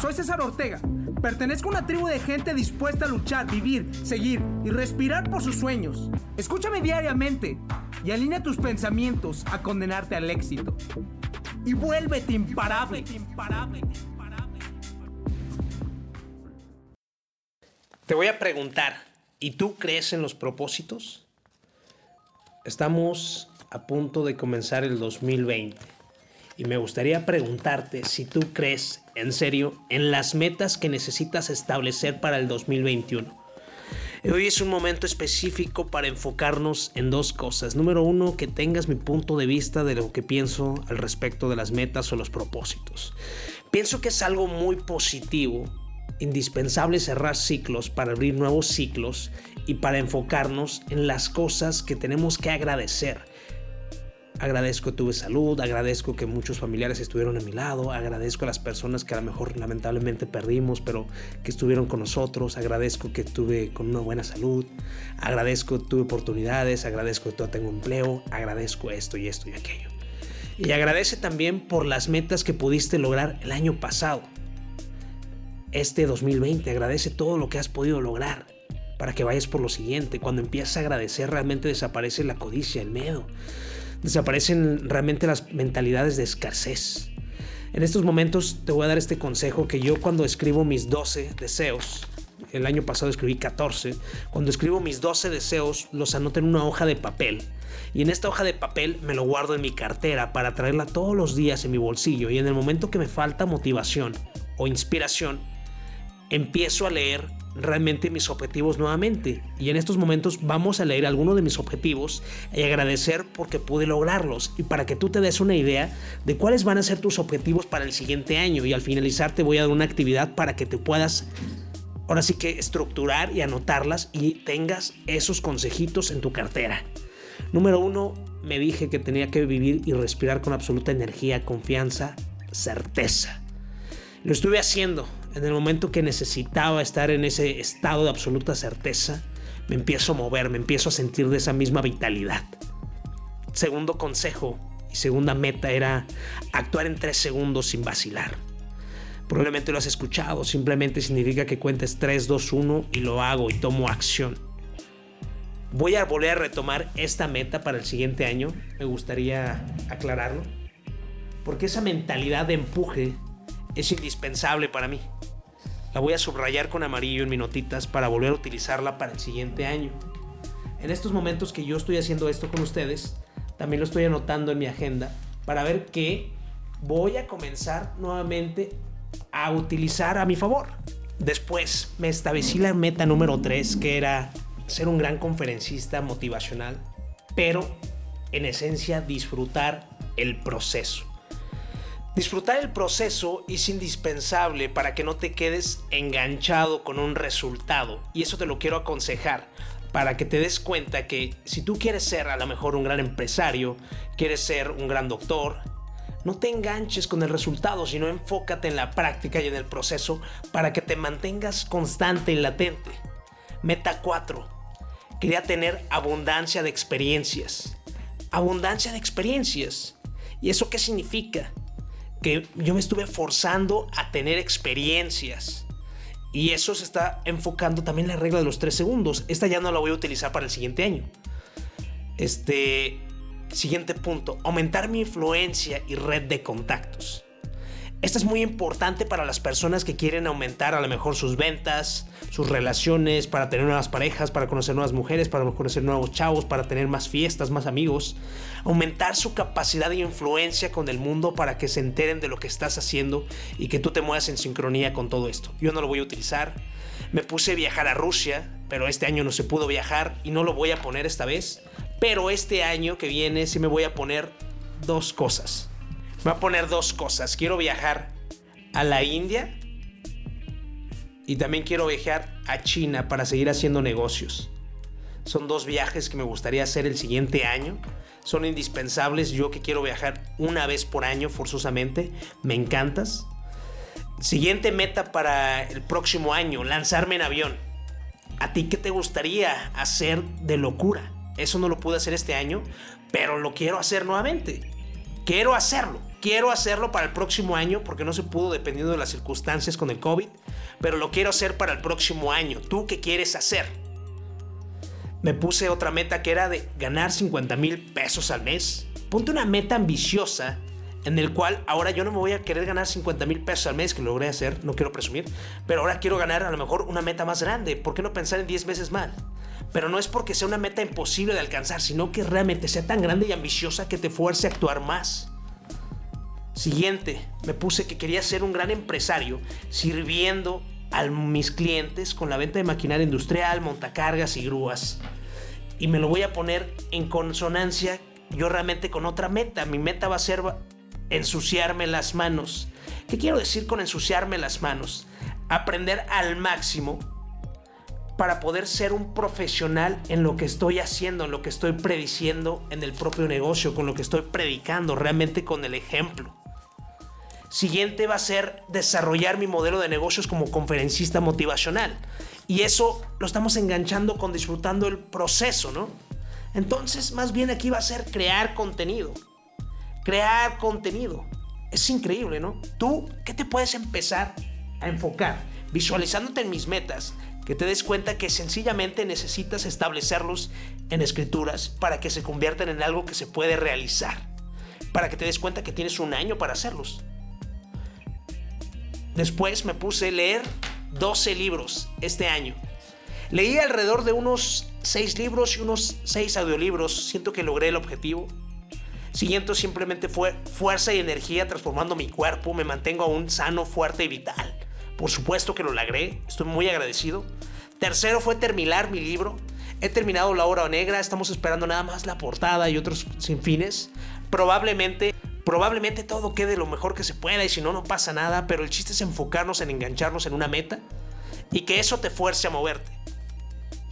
Soy César Ortega. Pertenezco a una tribu de gente dispuesta a luchar, vivir, seguir y respirar por sus sueños. Escúchame diariamente y alinea tus pensamientos a condenarte al éxito. Y vuélvete imparable. Te voy a preguntar, ¿y tú crees en los propósitos? Estamos a punto de comenzar el 2020 y me gustaría preguntarte si tú crees, en serio, en las metas que necesitas establecer para el 2021. Hoy es un momento específico para enfocarnos en dos cosas. Número uno, que tengas mi punto de vista de lo que pienso al respecto de las metas o los propósitos. Pienso que es algo muy positivo, indispensable cerrar ciclos para abrir nuevos ciclos y para enfocarnos en las cosas que tenemos que agradecer Agradezco tuve salud, agradezco que muchos familiares estuvieron a mi lado, agradezco a las personas que a lo mejor lamentablemente perdimos, pero que estuvieron con nosotros, agradezco que tuve con una buena salud, agradezco tuve oportunidades, agradezco que tengo empleo, agradezco esto y esto y aquello. Y agradece también por las metas que pudiste lograr el año pasado. Este 2020, agradece todo lo que has podido lograr para que vayas por lo siguiente. Cuando empiezas a agradecer realmente desaparece la codicia, el miedo desaparecen realmente las mentalidades de escasez. En estos momentos te voy a dar este consejo que yo cuando escribo mis 12 deseos, el año pasado escribí 14, cuando escribo mis 12 deseos los anoto en una hoja de papel. Y en esta hoja de papel me lo guardo en mi cartera para traerla todos los días en mi bolsillo y en el momento que me falta motivación o inspiración, empiezo a leer realmente mis objetivos nuevamente. Y en estos momentos vamos a leer algunos de mis objetivos y agradecer porque pude lograrlos y para que tú te des una idea de cuáles van a ser tus objetivos para el siguiente año. Y al finalizar te voy a dar una actividad para que te puedas ahora sí que estructurar y anotarlas y tengas esos consejitos en tu cartera. Número uno, me dije que tenía que vivir y respirar con absoluta energía, confianza, certeza. Lo estuve haciendo en el momento que necesitaba estar en ese estado de absoluta certeza, me empiezo a mover, me empiezo a sentir de esa misma vitalidad. Segundo consejo y segunda meta era actuar en tres segundos sin vacilar. Probablemente lo has escuchado, simplemente significa que cuentes 3, 2, 1 y lo hago y tomo acción. Voy a volver a retomar esta meta para el siguiente año, me gustaría aclararlo, porque esa mentalidad de empuje es indispensable para mí. La voy a subrayar con amarillo en mis notitas para volver a utilizarla para el siguiente año. En estos momentos que yo estoy haciendo esto con ustedes, también lo estoy anotando en mi agenda para ver qué voy a comenzar nuevamente a utilizar a mi favor. Después me establecí la meta número 3, que era ser un gran conferencista motivacional, pero en esencia disfrutar el proceso. Disfrutar el proceso es indispensable para que no te quedes enganchado con un resultado. Y eso te lo quiero aconsejar para que te des cuenta que si tú quieres ser a lo mejor un gran empresario, quieres ser un gran doctor, no te enganches con el resultado, sino enfócate en la práctica y en el proceso para que te mantengas constante y latente. Meta 4. Quería tener abundancia de experiencias. Abundancia de experiencias. ¿Y eso qué significa? Que yo me estuve forzando a tener experiencias. Y eso se está enfocando también la regla de los tres segundos. Esta ya no la voy a utilizar para el siguiente año. Este, siguiente punto, aumentar mi influencia y red de contactos. Esto es muy importante para las personas que quieren aumentar a lo mejor sus ventas, sus relaciones, para tener nuevas parejas, para conocer nuevas mujeres, para conocer nuevos chavos, para tener más fiestas, más amigos. Aumentar su capacidad de influencia con el mundo para que se enteren de lo que estás haciendo y que tú te muevas en sincronía con todo esto. Yo no lo voy a utilizar. Me puse a viajar a Rusia, pero este año no se pudo viajar y no lo voy a poner esta vez. Pero este año que viene sí me voy a poner dos cosas. Voy a poner dos cosas. Quiero viajar a la India y también quiero viajar a China para seguir haciendo negocios. Son dos viajes que me gustaría hacer el siguiente año. Son indispensables. Yo que quiero viajar una vez por año forzosamente. Me encantas. Siguiente meta para el próximo año. Lanzarme en avión. ¿A ti qué te gustaría hacer de locura? Eso no lo pude hacer este año, pero lo quiero hacer nuevamente. Quiero hacerlo quiero hacerlo para el próximo año porque no se pudo dependiendo de las circunstancias con el COVID, pero lo quiero hacer para el próximo año. ¿Tú qué quieres hacer? Me puse otra meta que era de ganar 50 mil pesos al mes. Ponte una meta ambiciosa en el cual ahora yo no me voy a querer ganar 50 mil pesos al mes, que lo logré hacer, no quiero presumir, pero ahora quiero ganar a lo mejor una meta más grande. ¿Por qué no pensar en 10 veces más? Pero no es porque sea una meta imposible de alcanzar, sino que realmente sea tan grande y ambiciosa que te fuerce a actuar más. Siguiente, me puse que quería ser un gran empresario sirviendo a mis clientes con la venta de maquinaria industrial, montacargas y grúas. Y me lo voy a poner en consonancia yo realmente con otra meta. Mi meta va a ser ensuciarme las manos. ¿Qué quiero decir con ensuciarme las manos? Aprender al máximo para poder ser un profesional en lo que estoy haciendo, en lo que estoy prediciendo en el propio negocio, con lo que estoy predicando, realmente con el ejemplo. Siguiente va a ser desarrollar mi modelo de negocios como conferencista motivacional. Y eso lo estamos enganchando con disfrutando el proceso, ¿no? Entonces, más bien aquí va a ser crear contenido. Crear contenido. Es increíble, ¿no? Tú, ¿qué te puedes empezar a enfocar? Visualizándote en mis metas, que te des cuenta que sencillamente necesitas establecerlos en escrituras para que se conviertan en algo que se puede realizar. Para que te des cuenta que tienes un año para hacerlos. Después me puse a leer 12 libros este año. Leí alrededor de unos 6 libros y unos 6 audiolibros. Siento que logré el objetivo. Siguiente simplemente fue fuerza y energía transformando mi cuerpo. Me mantengo aún sano, fuerte y vital. Por supuesto que lo logré. Estoy muy agradecido. Tercero fue terminar mi libro. He terminado La Hora Negra. Estamos esperando nada más la portada y otros sin fines. Probablemente Probablemente todo quede lo mejor que se pueda y si no, no pasa nada, pero el chiste es enfocarnos en engancharnos en una meta y que eso te fuerce a moverte.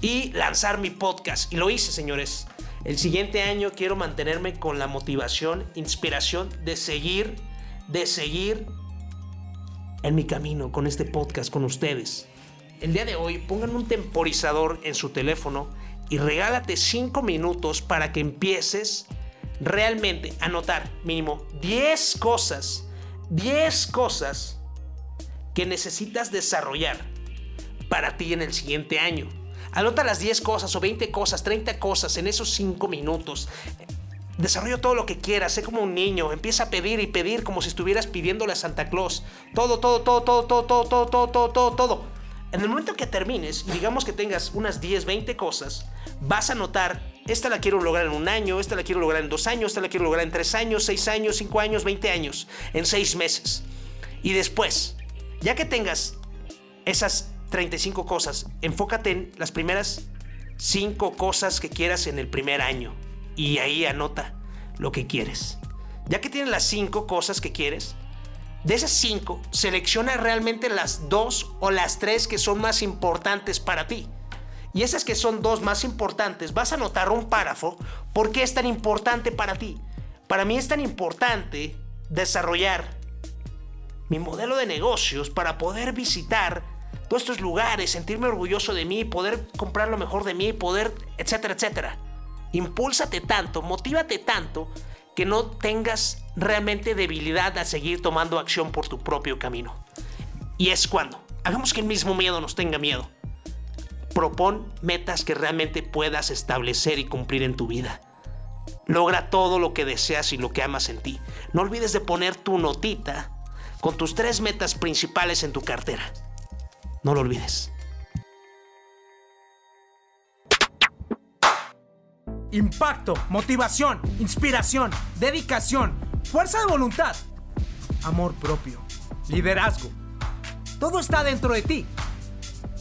Y lanzar mi podcast. Y lo hice, señores. El siguiente año quiero mantenerme con la motivación, inspiración de seguir, de seguir en mi camino con este podcast, con ustedes. El día de hoy pongan un temporizador en su teléfono y regálate 5 minutos para que empieces realmente anotar mínimo 10 cosas, 10 cosas que necesitas desarrollar para ti en el siguiente año. Anota las 10 cosas o 20 cosas, 30 cosas en esos 5 minutos. Desarrolla todo lo que quieras, sé como un niño, empieza a pedir y pedir como si estuvieras pidiéndole a Santa Claus. Todo, todo, todo, todo, todo, todo, todo, todo, todo, todo, todo. En el momento que termines digamos que tengas unas 10, 20 cosas, vas a notar esta la quiero lograr en un año, esta la quiero lograr en dos años, esta la quiero lograr en tres años, seis años, cinco años, veinte años, en seis meses. Y después, ya que tengas esas 35 cosas, enfócate en las primeras cinco cosas que quieras en el primer año. Y ahí anota lo que quieres. Ya que tienes las cinco cosas que quieres, de esas cinco, selecciona realmente las dos o las tres que son más importantes para ti. Y esas que son dos más importantes, vas a notar un párrafo. ¿Por qué es tan importante para ti? Para mí es tan importante desarrollar mi modelo de negocios para poder visitar todos estos lugares, sentirme orgulloso de mí, poder comprar lo mejor de mí, poder, etcétera, etcétera. Impúlsate tanto, motívate tanto que no tengas realmente debilidad a seguir tomando acción por tu propio camino. Y es cuando hagamos que el mismo miedo nos tenga miedo. Propon metas que realmente puedas establecer y cumplir en tu vida. Logra todo lo que deseas y lo que amas en ti. No olvides de poner tu notita con tus tres metas principales en tu cartera. No lo olvides. Impacto, motivación, inspiración, dedicación, fuerza de voluntad, amor propio, liderazgo. Todo está dentro de ti.